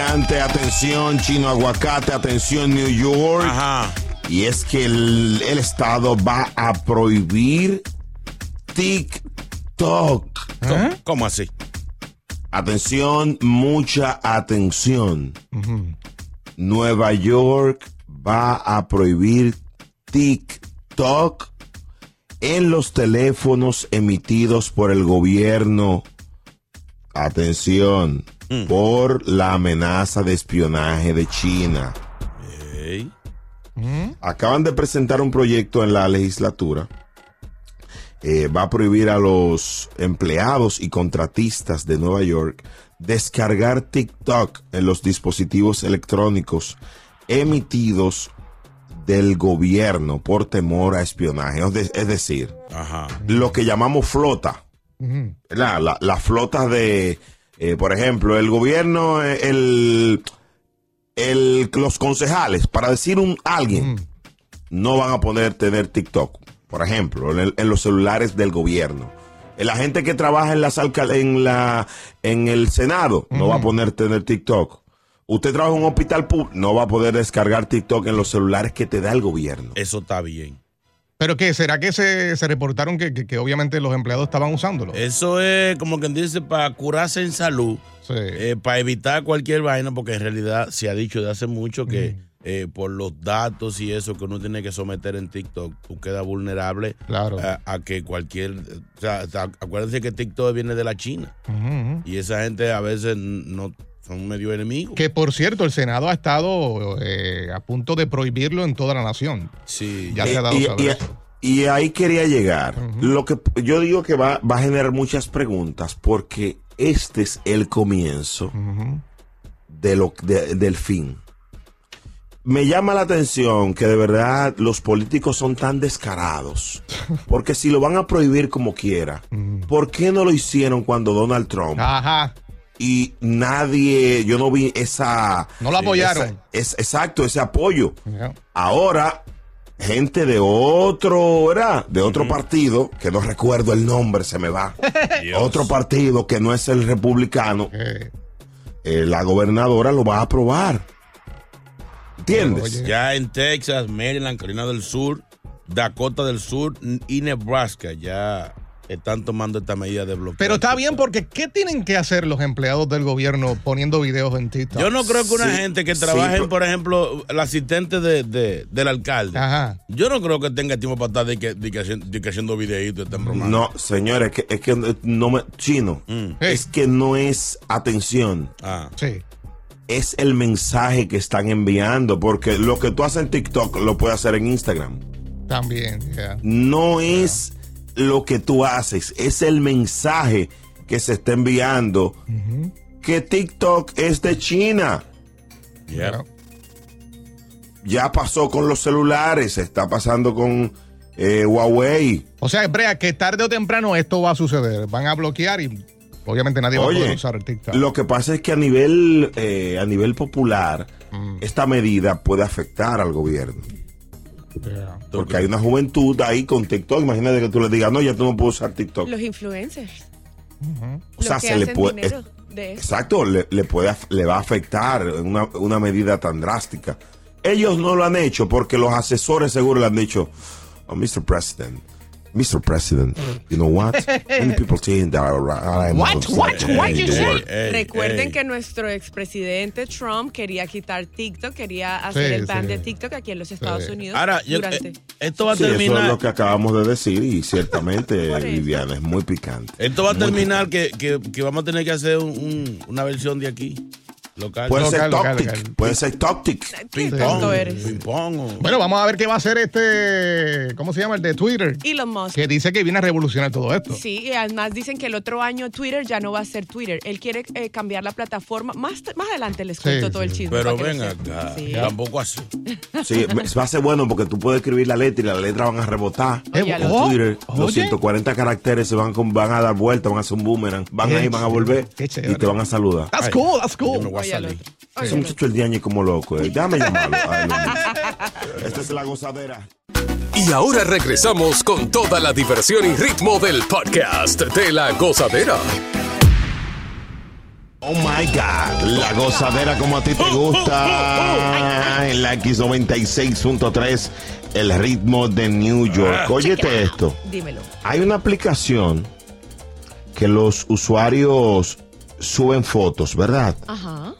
Atención, chino aguacate, atención, New York. Ajá. Y es que el, el Estado va a prohibir TikTok. ¿Cómo, cómo así? Atención, mucha atención. Nueva York va a prohibir TikTok en los teléfonos emitidos por el gobierno. Atención, por la amenaza de espionaje de China. Ey. Acaban de presentar un proyecto en la legislatura. Eh, va a prohibir a los empleados y contratistas de Nueva York descargar TikTok en los dispositivos electrónicos emitidos del gobierno por temor a espionaje. Es de- es decir, Ajá. lo que llamamos flota. La, la, la flota de, eh, por ejemplo, el gobierno, eh, el, el, los concejales, para decir un alguien, no van a poder tener TikTok, por ejemplo, en, el- en los celulares del gobierno. Eh, La gente que trabaja en, las en, la, en el Senado no va a poder tener TikTok. Usted trabaja en un hospital público, no va a poder descargar TikTok en los celulares que te da el gobierno. Eso está bien. ¿Pero qué? ¿Será que se, se reportaron que, que- que obviamente los empleados estaban usándolo? Eso es como quien dice para curarse en salud, Sí. eh, para evitar cualquier vaina, porque en realidad se ha dicho de hace mucho que eh, por los datos y eso que uno tiene que someter en TikTok, tú quedas vulnerable Claro. a, a que cualquier... O sea, acuérdense que TikTok viene de la China y esa gente a veces no son medio enemigos. Que por cierto, el Senado ha estado eh, a punto de prohibirlo en toda la nación. Sí. Ya se ha dado y, saber y- eso. y ahí quería llegar. Lo que yo digo que va, va a generar muchas preguntas porque este es el comienzo de lo, de- del fin. Me llama la atención que de verdad los políticos son tan descarados. Porque si lo van a prohibir como quiera, ¿por qué no lo hicieron cuando Donald Trump Ajá. Y nadie, yo no vi esa... No lo apoyaron. esa- es, exacto, ese apoyo. Ahora, gente de otro, ¿verdad? De otro partido, que no recuerdo el nombre, se me va. Dios. Otro partido que no es el republicano, Eh, eh, la gobernadora lo va a aprobar. ¿Entiendes? Oye. Ya en Texas, Maryland, Carolina del Sur, Dakota del Sur y Nebraska ya están tomando esta medida de bloqueo. Pero está bien porque ¿qué tienen que hacer los empleados del gobierno poniendo videos en TikTok? Yo no creo que una Sí, gente que sí, trabaje, pero- por ejemplo, el asistente de, de- del alcalde. Ajá. Yo no creo que tenga tiempo para estar de que, de que haciendo, de que haciendo videitos bromando. No, señores, que, es que no me. Chino, Mm. es que no es atención. Ah, Sí. Es el mensaje que están enviando. Porque lo que tú haces en TikTok lo puedes hacer en Instagram. También. ya. no es lo que tú haces, es el mensaje que se está enviando. Que TikTok es de China. yeah. Ya pasó con los celulares, está pasando con eh, Huawei. O sea, Brea, que tarde o temprano esto va a suceder. Van a bloquear y obviamente nadie va a poder usar el TikTok. lo que pasa es que a nivel, eh, a nivel popular, Mm. esta medida puede afectar al gobierno. Porque hay una juventud ahí con TikTok. Imagínate que tú le digas, no, ya tú no puedes usar TikTok. Los influencers. O sea, los que se le puede. dinero de eso. Exacto, le, le puede, le va a afectar una, una medida tan drástica. Ellos no lo han hecho porque los asesores seguro le han dicho, oh, Mr. President, Mr. President, you know what? Many people saying that I- I'm What? What? What you say? Recuerden que nuestro expresidente Trump quería quitar TikTok, quería hacer Sí, el ban sí. de TikTok aquí en los Estados Sí. Unidos. Ahora, yo- durante- eh, esto va a Sí, eso es terminar. lo que acabamos de decir y ciertamente. Viviana, es muy picante. Esto va a terminar que, que, que vamos a tener que hacer un- un- una versión de aquí, local. Puede Local, ser local, puede ser Bueno, vamos a ver qué va a hacer este, ¿cómo se llama? El de Twitter, Elon Musk. que dice que viene a revolucionar todo esto. Sí, y además dicen que el otro año Twitter ya no va a ser Twitter. Él quiere eh, cambiar la plataforma. Más, más adelante les cuento Sí, todo el chisme. Pero ven acá, Sí. tampoco así. Sí, va a ser bueno porque tú puedes escribir la letra y las letras van a rebotar. Oye, En Twitter, Oye. los 140 caracteres se van, con- van a dar vuelta, van a hacer un boomerang, van Qué ahí, van a volver y te van a saludar. That's cool, that's cool. Al otro. Ese muchacho el diañe como loco. eh. Déjame llamarlo. Esta es la gozadera. Y ahora regresamos con toda la diversión y ritmo del podcast de la gozadera. Oh my God, la gozadera como a ti te gusta en la X96.3, el ritmo de New York. Óyete esto, Dímelo. hay una aplicación que los usuarios suben fotos, ¿verdad? Ajá.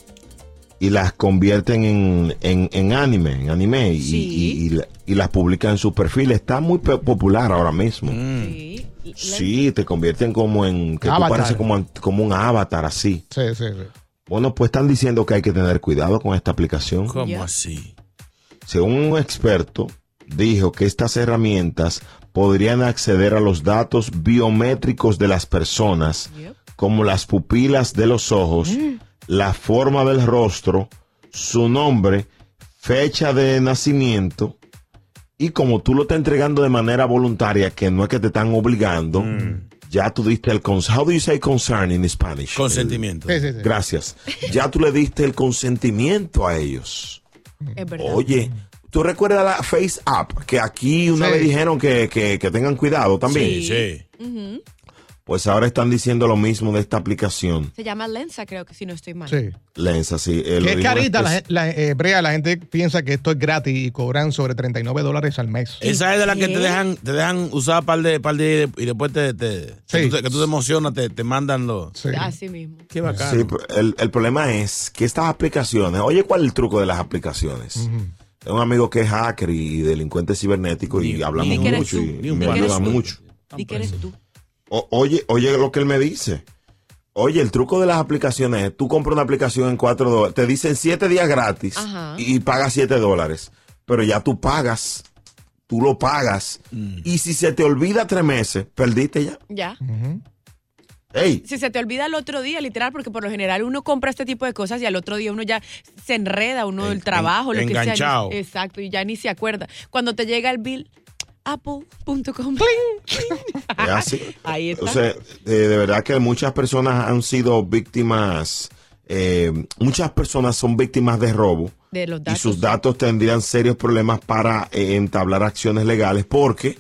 Y las convierten en, en, en anime, en anime, y, Sí. y- y la- y las publican en su perfil. Está muy popular ahora mismo. Sí. Sí, te convierten como en, que tú Avatar. pareces como, como un avatar así. Sí, sí, sí. Bueno, pues están diciendo que hay que tener cuidado con esta aplicación. ¿Cómo así? Según un experto, dijo que estas herramientas podrían acceder a los datos biométricos de las personas, como las pupilas de los ojos, la forma del rostro, su nombre, fecha de nacimiento, y como tú lo estás entregando de manera voluntaria, que no es que te están obligando, ya tú diste el consent. How do you say concern in Spanish? Consentimiento. Sí, sí, sí. Gracias. Ya tú le diste el consentimiento a ellos. Es verdad. Oye, ¿tú recuerdas la Face App? Que aquí una Sí. vez dijeron que, que- que tengan cuidado también. Sí, sí. Pues ahora están diciendo lo mismo de esta aplicación. Se llama Lensa, creo que si no estoy mal. Sí. Lensa, sí. el Que es carita, la, la, eh, Brea, la gente piensa que esto es gratis y cobran sobre 39 dólares al mes. Esa es de la que ¿Qué? te dejan, te dejan usar par de, par de y después te, te- que, tú te, que tú te emocionas, te, te mandan los. Sí. Así mismo. Qué bacán. Sí, el, el problema es que estas aplicaciones, oye, ¿cuál es el truco de las aplicaciones? Tengo un amigo que es hacker y delincuente cibernético y hablamos ni mucho tú, y, ni me ayuda mucho. ¿Y qué eres tú? O- oye, oye lo que él me dice. Oye, el truco de las aplicaciones es, tú compras una aplicación en 4 dólares, te dicen 7 días gratis Ajá. y pagas 7 dólares, pero ya tú pagas, tú lo pagas, y si se te olvida tres meses, perdiste ya. Ya. Si se te olvida el otro día, literal, porque por lo general uno compra este tipo de cosas y al otro día uno ya se enreda, uno En- del trabajo, lo que sea. enganchado. Exacto, y ya ni se acuerda. Cuando te llega el bill, apple.com. Ahí está. O sea, eh, de verdad que muchas personas han sido víctimas, eh, muchas personas son víctimas de robo. de los y datos. sus datos tendrían serios problemas para eh, entablar acciones legales porque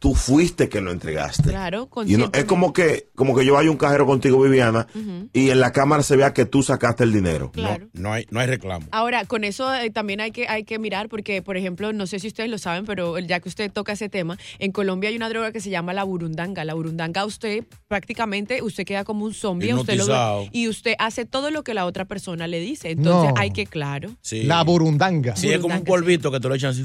tú fuiste que lo entregaste. Claro, Y no- es como que, como que yo vaya a un cajero contigo, Viviana, y en la cámara se vea que tú sacaste el dinero. Claro. No, no hay, no hay reclamo. Ahora, con eso eh, también hay que, hay que mirar, porque, por ejemplo, no sé si ustedes lo saben, pero ya que usted toca ese tema, en Colombia hay una droga que se llama la burundanga. La burundanga, usted prácticamente, usted queda como un zombie, usted lo y usted hace todo lo que la otra persona le dice. Entonces No. hay que, claro, Sí. La burundanga. Sí, es como un polvito que te lo echan así.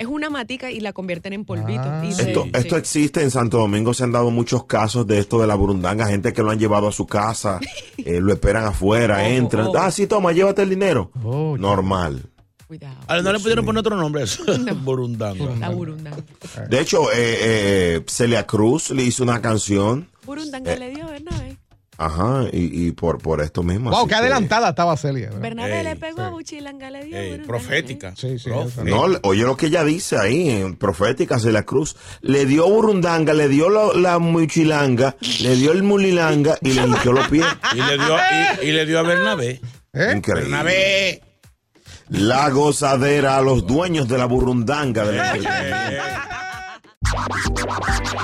Es una matica y la convierten en polvito. Ah. Y se- Esto, sí. esto existe en Santo Domingo, se han dado muchos casos de esto de la burundanga, gente que lo han llevado a su casa, eh, lo esperan afuera, Ojo, entran, ah, sí, toma, llévate el dinero. Oh, Normal. Cuidado. Ahora, no le pudieron poner otro nombre a eso. Burundanga. La burundanga. De hecho, eh, eh, Celia Cruz le hizo una canción, Burundanga Eh. le dio, Bernabé. Ajá, y, y por, por esto mismo. Wow, qué que- adelantada estaba Celia. ¿verdad? Bernabé Ey, le pegó a. Buchilanga, le dio. Eh, burundanga, profética. Sí, sí. No, oye lo que ella dice ahí, en Profética Celia Cruz. Le dio burundanga, le dio la, la muchilanga, le dio el mulilanga y le limpió los pies. Y le dio, y, y le dio a Bernabé. ¿Eh? Increíble. Bernabé. La gozadera a los dueños de la burundanga. de la-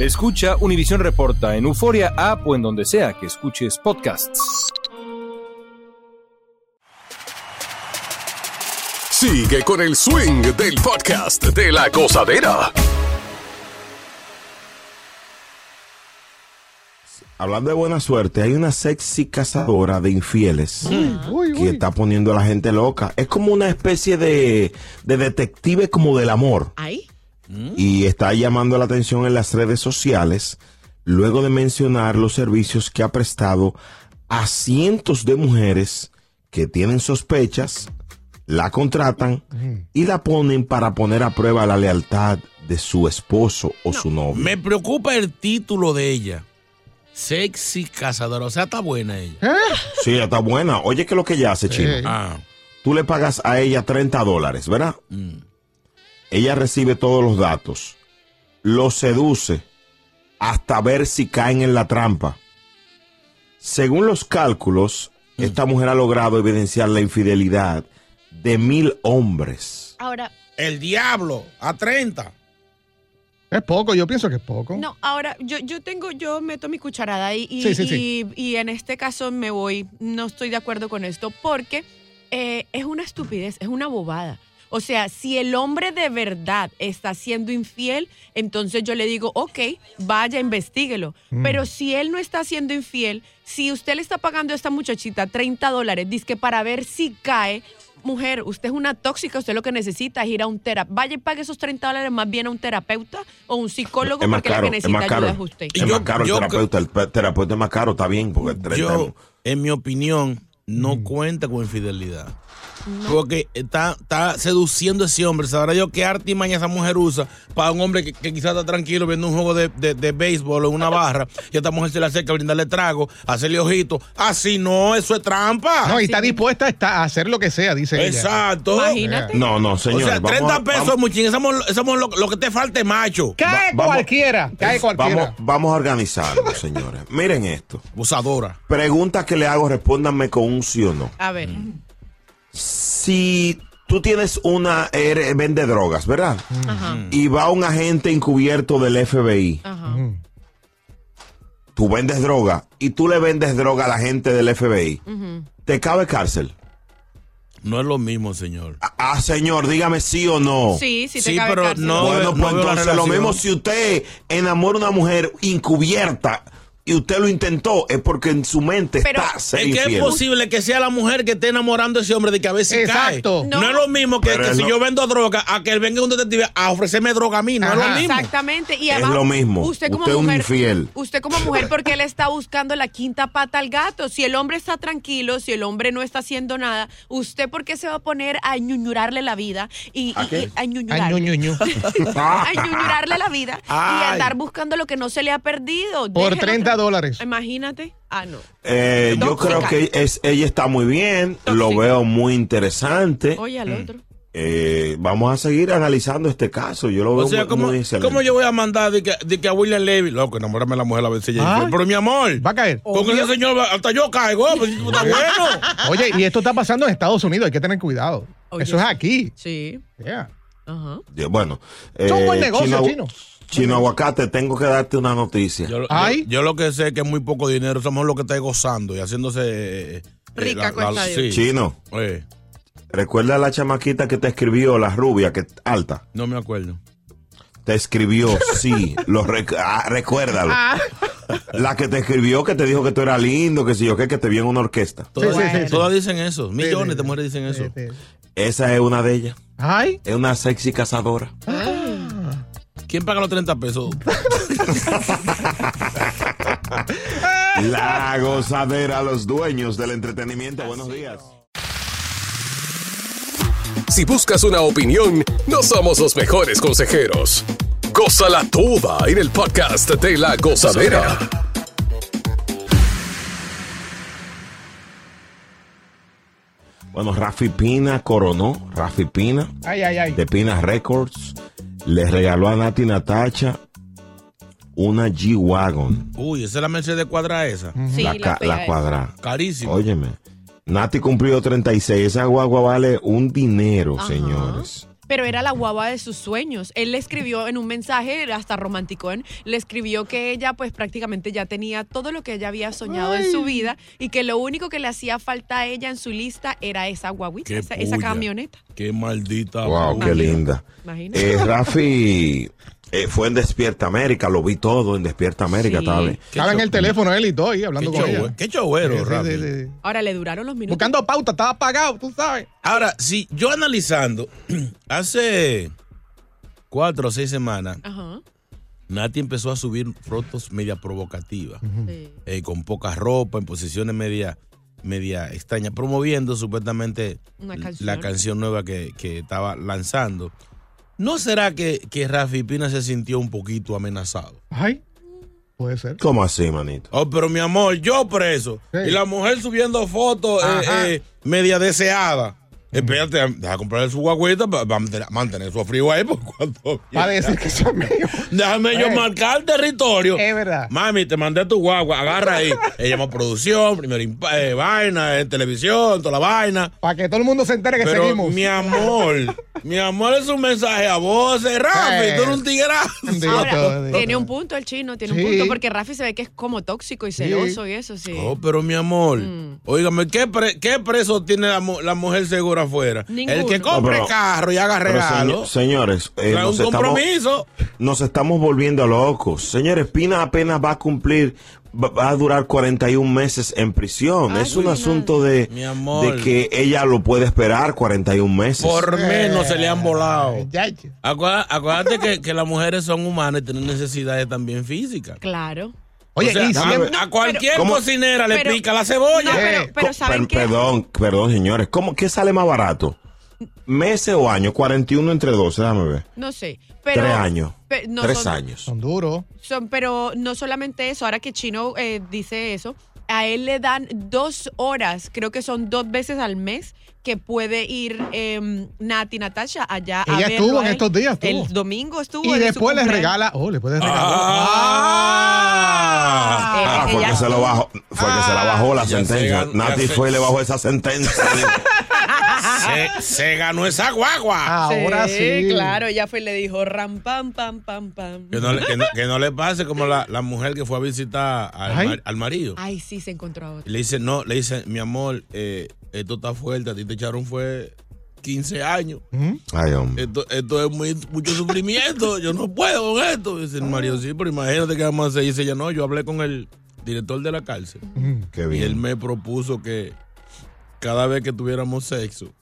Escucha Univisión Reporta en Euforia App o en donde sea que escuches podcasts. Sigue con el swing del podcast de la gozadera. Hablando de buena suerte, hay una sexy cazadora de infieles que está poniendo a la gente loca. Es como una especie de, de detective como del amor. Y está llamando la atención en las redes sociales luego de mencionar los servicios que ha prestado a cientos de mujeres que tienen sospechas, la contratan y la ponen para poner a prueba la lealtad de su esposo o su novio. Me preocupa el título de ella. Sexy cazadora. O sea, está buena ella. Sí, está buena. Oye, ¿qué es lo que ella hace, Chino? Eh. Ah. Tú le pagas a ella 30 dólares, ¿verdad? Mm. Ella recibe todos los datos, lo seduce hasta ver si caen en la trampa. Según los cálculos, Mm. esta mujer ha logrado evidenciar la infidelidad de mil hombres. Ahora, El diablo, a 30. Es poco, yo pienso que es poco. no, ahora yo, yo tengo, yo meto mi cucharada ahí y, Sí, sí, sí. y- y en este caso me voy, no estoy de acuerdo con esto porque eh, es una estupidez, es una bobada. O sea, si el hombre de verdad está siendo infiel, entonces yo le digo, ok, vaya, investiguelo. Mm. Pero si él no está siendo infiel, si usted le está pagando a esta muchachita 30 dólares, dice para ver si cae, mujer, usted es una tóxica, usted lo que necesita es ir a un terapeuta. Vaya y pague esos 30 dólares más bien a un terapeuta o un psicólogo porque la caro, que es necesita ayuda es usted. Es más caro el yo- terapeuta. El pe- terapeuta es más caro, está bien, porque 30 Yo, en mi opinión, no Mm. cuenta con infidelidad. Porque está, está seduciendo a ese hombre. Sabrá yo qué artimaña esa mujer usa para un hombre que, que quizás está tranquilo viendo un juego de, de, de béisbol en una barra y a esta mujer se le acerca a brindarle trago, a hacerle ojitos. Así no, eso es trampa. No, y está dispuesta a estar- a hacer lo que sea, dice ella. Exacto. Imagínate. No, no, O señor. sea, 30 pesos, muchín. Somos, somos lo, lo que te falte, macho. Cae Va- cualquiera, cae cualquiera. Vamos, vamos a organizarnos, señores. Miren esto. Abusadora. Pregunta que le hago, respóndanme con un sí o no. A ver, Si tú tienes una, eres- vende drogas, ¿verdad? ajá, Y va un agente encubierto del FBI. ajá. Tú vendes droga y tú le vendes droga a la gente del FBI. ¿Te cabe cárcel? No es lo mismo, señor. Ah, señor, dígame sí o no. Sí, sí te Sí, cabe pero cárcel. no- bueno, no pues entonces lo mismo si usted enamora a una mujer encubierta y usted lo intentó, es porque en su mente Pero- está ser Es que es posible que sea la mujer que esté enamorando a ese hombre de que a veces Exacto. cae. No. No. es lo mismo que, es si lo- yo vendo droga a que él venga un detective a ofrecerme droga a mí. No es lo mismo. Exactamente. Y Es además, lo mismo. Usted como Usted es un mujer, infiel. Usted como mujer, porque él está buscando la quinta pata al gato. Si el hombre está tranquilo, si el hombre no está haciendo nada, ¿usted por qué se va a poner a ñuñurarle la vida? Y, ¿A y- qué? y- a Ay, ñuñurar. ñu, ñu, ñu. a ñuñurarle la vida y Ay. andar buscando lo que no se le ha perdido. Por Déjelo 30 tra- dólares. Imagínate. Ah, no. Eh, yo creo que es, ella está muy bien, lo veo muy interesante. Oye, al otro. Eh, vamos a seguir analizando este caso. Yo lo veo O sea, muy, ¿cómo, muy excelente. cómo yo voy a mandar de que, de que a William Levy, loco, enamórame a la mujer a ver si ella infiel? Pero mi amor, Va a caer. con ese señor hasta yo caigo, pues está bueno. Oye, y esto está pasando en Estados Unidos, hay que tener cuidado. Oye, Eso es aquí. Sí. Yeah. Ajá. Ya, Bueno, Es un eh, buen negocio, Chino, Chino. Chino Aguacate, tengo que darte una noticia. Yo, yo- Ay. yo lo que sé es que es muy poco dinero, somos lo que está gozando y haciéndose... eh, Rica la- cuesta la- sí. Chino, Eh, recuerda a la chamaquita que te escribió, la rubia, que alta. no me acuerdo. Te escribió, sí, lo rec- ah, recuérdalo. La que te escribió, que te dijo que tú eras lindo, que si yo qué, que te vio en una orquesta. Todas, sí, sí, sí. todas dicen eso, millones sí, de mujeres dicen eso. Sí, sí. Esa es una de ellas. Ay. Es una sexy cazadora. ¿Quién paga los 30 pesos? La gozadera, los dueños del entretenimiento. Buenos días. Si buscas una opinión, no somos los mejores consejeros. Gózala toda en el podcast de la gozadera. Bueno, Rafi Pina coronó. Rafi Pina Ay, ay, ay. de Pina Records. Le regaló a Nati Natacha una G-Wagon. Uy, esa es la Mercedes cuadra esa. Sí, la, cuadra. Carísimo. Óyeme. Nati cumplió 36. Esa guagua vale un dinero, Ajá. señores. Pero era la guava de sus sueños. Él le escribió en un mensaje, hasta romántico, le escribió que ella pues prácticamente ya tenía todo lo que ella había soñado en su vida y que lo único que le hacía falta a ella en su lista era esa guaguita, Qué esa, esa camioneta. Qué maldita. Wow, qué linda. Imagínate. Eh, Rafi eh, fue en Despierta América, lo vi todo en Despierta América. Sí. Estaba en el teléfono él y todo ahí Qué, hablando con ella. qué showero, Sí, sí, Rafi. sí, sí. Ahora le duraron los minutos. Buscando pauta, estaba apagado, tú sabes. Ahora, si yo analizando, hace cuatro o seis semanas, Ajá. Nati empezó a subir fotos media provocativas, Sí. eh, con poca ropa, en posiciones media, media extrañas, promoviendo supuestamente canción. la canción nueva que, que estaba lanzando. ¿No será que, que Rafi Pina se sintió un poquito amenazado? Ay, puede ser. ¿Cómo así, manito? Oh, pero mi amor, yo preso. Sí. Y la mujer subiendo fotos eh, eh, media deseada. Espérate, deja comprarle su guagüita para mantener, mantener su frío ahí. Por cuando Para decir que son míos. Déjame yo Eh. marcar el territorio. Es verdad. Mami, te mandé tu guagua, agarra ahí. Ella llama producción, primero eh, vaina, eh, televisión, toda la vaina. Para que todo el mundo se entere que Pero seguimos. mi amor, mi amor es un mensaje a vos, eh, Rafi, tú eres un tigrazo. Digo Ahora, tiene un punto el chino, tiene Sí. un punto, porque Rafi se ve que es como tóxico y celoso y eso, sí. Oh, pero mi amor, Mm. óigame, ¿qué, pre- qué preso tiene la, mu- la mujer segura afuera? Ninguno. El que compre No, pero- carro y haga regalo. señor- señores, eh, un nos, estamos, compromiso. nos estamos volviendo locos. Señores, Pina apenas va a cumplir, va, a durar 41 meses en prisión. Ay, es un asunto de, Mi amor. de que ella lo puede esperar 41 meses. Por menos se le han volado. Acuérdate, acuérdate que, que las mujeres son humanas y tienen necesidades también físicas. Claro. Oye, O sea, y a- siempre- a, cualquier ¿Cómo? cocinera le Pero- pica la cebolla. No, Eh, pero, pero Co- ¿saben per- qué? Perdón, perdón, señores. ¿Cómo, ¿Qué sale más barato? ¿Meses o años? 41 entre 12, déjame ver. No sé. Pero, Tres años. pe- no Tres son- años. son duros. son- pero no solamente eso, ahora que Chino eh, dice eso, a él le dan dos horas, creo que son dos veces al mes, que puede ir eh, Nati Natasha allá a Ella verlo estuvo a en estos días, estuvo. El domingo estuvo. Y después le regala. Oh, le puedes regalar. Ah. Eh, Ah, fue que se lo bajó, fue que se la bajó la sentencia. Nati fue y le bajó esa sentencia. Se, se ganó esa guagua. Ahora sí. Claro, ella fue y le dijo ram, pam, pam, pam, pam. Que, no, le- que no- que no le pase como la, la mujer que fue a visitar al, Ay. mar- al marido. Ay, sí, se encontró a Y otro. le dice, no, le dice, mi amor, eh, esto está fuerte, a ti te echaron fue 15 años. Ay, hombre. Esto, esto es muy, mucho sufrimiento, yo no puedo con esto. Dice el marido, sí, pero imagínate qué vamos a hacer. Y dice ella, no, yo hablé con el director de la cárcel. Qué Y él bien. me propuso que cada vez que tuviéramos sexo,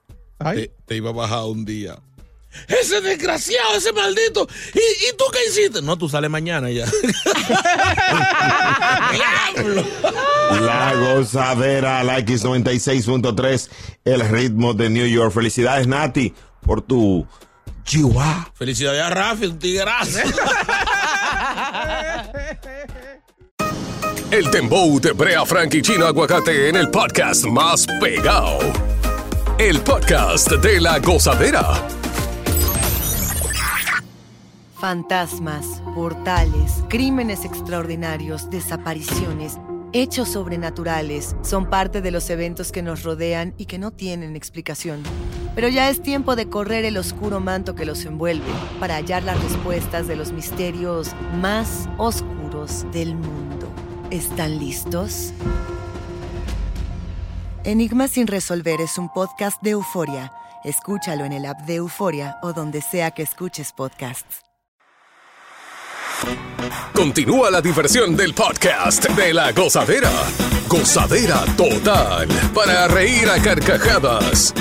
te iba a bajar un día. Ese desgraciado, ese maldito. ¿Y, y tú qué hiciste? No, tú sales mañana ya. Diablo. La gozadera, la X96.3, el ritmo de New York. Felicidades, Nati, por tu chihuahua. Felicidades a Rafi, un tigrazo. El Dembow de Brea Frank y Chino Aguacate en el podcast más pegado. El podcast de la gozadera. Fantasmas, portales, crímenes extraordinarios, desapariciones, hechos sobrenaturales son parte de los eventos que nos rodean y que no tienen explicación. Pero ya es tiempo de correr el oscuro manto que los envuelve para hallar las respuestas de los misterios más oscuros del mundo. ¿Están listos? Enigma sin resolver es un podcast de euforia. Escúchalo en el app de Euforia o donde sea que escuches podcasts. Continúa la diversión del podcast de la gozadera. Gozadera total. Para reír a carcajadas.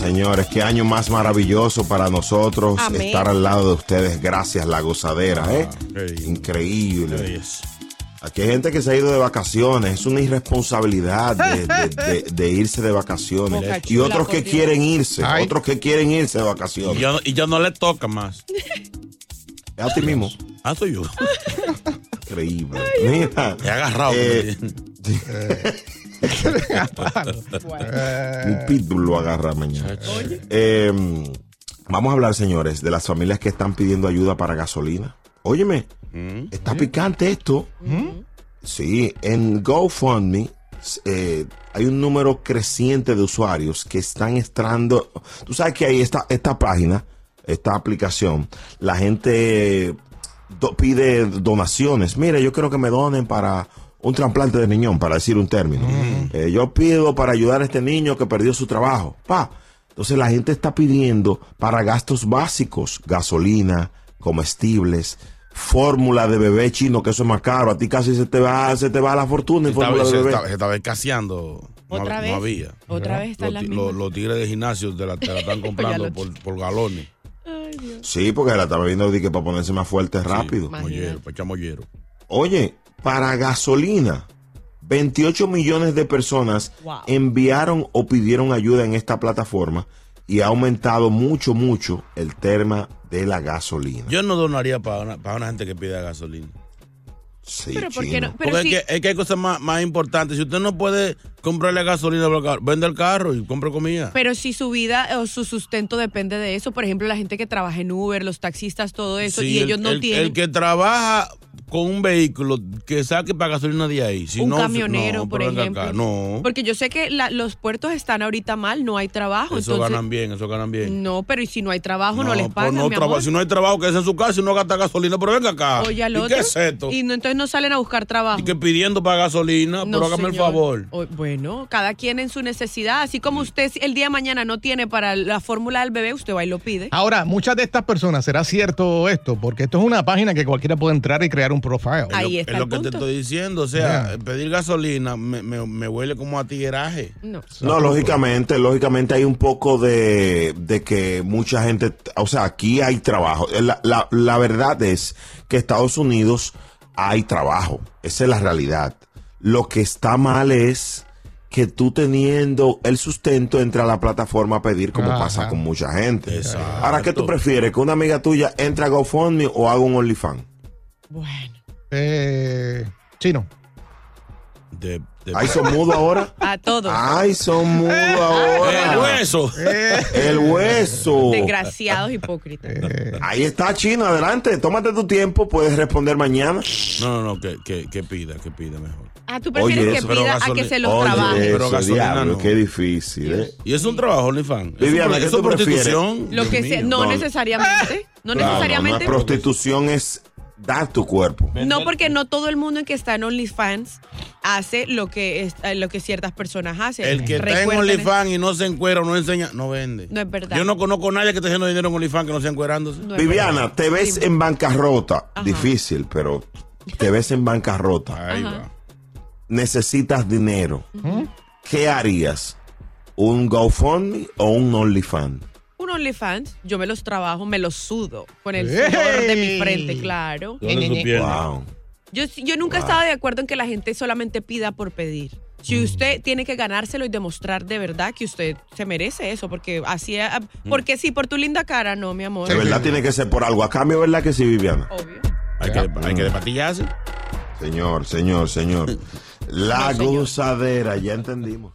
Señores, qué año más maravilloso para nosotros Amén. estar al lado de ustedes. Gracias, la gozadera, ¿eh? qué- Increíble. Aquí hay gente que se ha ido de vacaciones. Es una irresponsabilidad de, de- de- de irse de vacaciones. Boca Y otros que quieren irse. Ay. Otros que quieren irse de Y vacaciones. yo, y yo no le toca más. Es a ti mismo. Ah, soy yo. Increíble. Mira. He agarrado. Eh, Un pitbull lo agarra mañana. Eh, vamos a hablar, señores, de las familias que están pidiendo ayuda para gasolina. Óyeme, está picante esto. Sí, en GoFundMe eh, hay un número creciente de usuarios que están extrando. Tú sabes que hay esta, esta página, esta aplicación, la gente pide donaciones. Mire, yo quiero que me donen para un trasplante de riñón, para decir un término. Eh, yo pido para ayudar a este niño que perdió su trabajo. Pa. Entonces la gente está pidiendo para gastos básicos, gasolina, comestibles, fórmula de bebé chino, que eso es más caro. A ti casi se te va, se te va la fortuna en fórmula de se bebé. estaba- se estaba escaseando. No, ¿Otra vez? no había. Otra vez están Los, los- los tigres de gimnasio te la, te la están comprando lo- por, por galones. Sí, porque la estaba viendo que para ponerse más fuerte rápido. Mollero, para echar mollero. Oye, para gasolina, 28 millones de personas Wow. enviaron o pidieron ayuda en esta plataforma y ha aumentado mucho, mucho el tema de la gasolina. Yo no donaría para una, para una gente que pida gasolina. Sí, Pero ¿por qué no? Pero Porque sí, es, que, es que hay cosas más, más importantes. Si usted no puede comprarle gasolina, por el carro, vende el carro y compre comida. pero si su vida o su sustento depende de eso, por ejemplo, la gente que trabaja en Uber, los taxistas, todo eso, Sí, y el- ellos no el, tienen El que trabaja con un vehículo que saque para gasolina de ahí. Si un no, camionero, no, por ejemplo. acá, no. Porque yo sé que la- los puertos están ahorita mal, no hay trabajo. Eso entonces, ganan bien, eso ganan bien. No, pero ¿y si no hay trabajo, no, les pues pagan, no mi traba- amor? Si no hay trabajo, que es en su casa y no gasta gasolina, pero venga acá. Oye, al ¿Y otro. qué es esto? Y no, entonces no salen a buscar trabajo. Y que pidiendo para gasolina, No, pero hágame el señor. favor. O- bueno, cada quien en su necesidad. Así como usted si el día de mañana no tiene para la fórmula del bebé, usted va y lo pide. Ahora, muchas de estas personas, ¿será cierto esto? Porque esto es una página que cualquiera puede entrar y crear un profile. Ahí Es está lo el que te estoy diciendo. O sea, Yeah. pedir gasolina me, me- me huele como a tigueraje. No. No, lógicamente, lógicamente hay un poco de, de que mucha gente, o sea, aquí hay trabajo. La, la- la verdad es que Estados Unidos hay trabajo. Esa es la realidad. Lo que está mal es que tú teniendo el sustento entra a la plataforma a pedir como Ajá. pasa con mucha gente. Exacto. Ahora, ¿qué tú prefieres? ¿Que una amiga tuya entre a GoFundMe o haga un OnlyFans? Bueno. Eh, chino. De, de- Ay, son mudos ahora. A todos. Ay, son mudos el ahora. hueso. El hueso. Desgraciados hipócritas. Ahí está, Chino, adelante, tómate tu tiempo, puedes responder mañana. No, no, no, que, que, que pida, que pida mejor. Ah, tú prefieres Oye, que eso, pero pida a que se los Oye, trabaje. Pero eso, gasolina diablo, no. qué difícil, ¿eh? Y es un trabajo, OnlyFans. Viviana, ¿qué es tú prefieres? prostitución. Lo que sea, no, No. necesariamente. No Claro, necesariamente. no, prostitución es dar tu cuerpo. No, porque no todo el mundo que está en OnlyFans hace lo que es- eh, lo que ciertas personas hacen. El que está en Recuerden- OnlyFans y no se encuera o no enseña, no vende. No es verdad. Yo no conozco a nadie que esté haciendo dinero en OnlyFans que no sea encuerándose. No Viviana, verdad. te ves en bancarrota. Ajá. Difícil, pero te ves en bancarrota. Ahí va. Necesitas dinero. ¿Qué harías? ¿Un GoFundMe o un OnlyFans? OnlyFans, yo me los trabajo, me los sudo con el sudor de mi frente, claro. Wow. Yo, yo nunca he estado de acuerdo en que la gente solamente pida por pedir. Si usted tiene que ganárselo y demostrar de verdad que usted se merece eso, porque así, es- porque sí, por tu linda cara, no, mi amor. De verdad tiene que ser por algo. A cambio, ¿verdad que sí, Viviana? Obvio. Hay que, hay que despatillarse. Señor, señor, señor. La No, señor. gozadera, ya entendimos.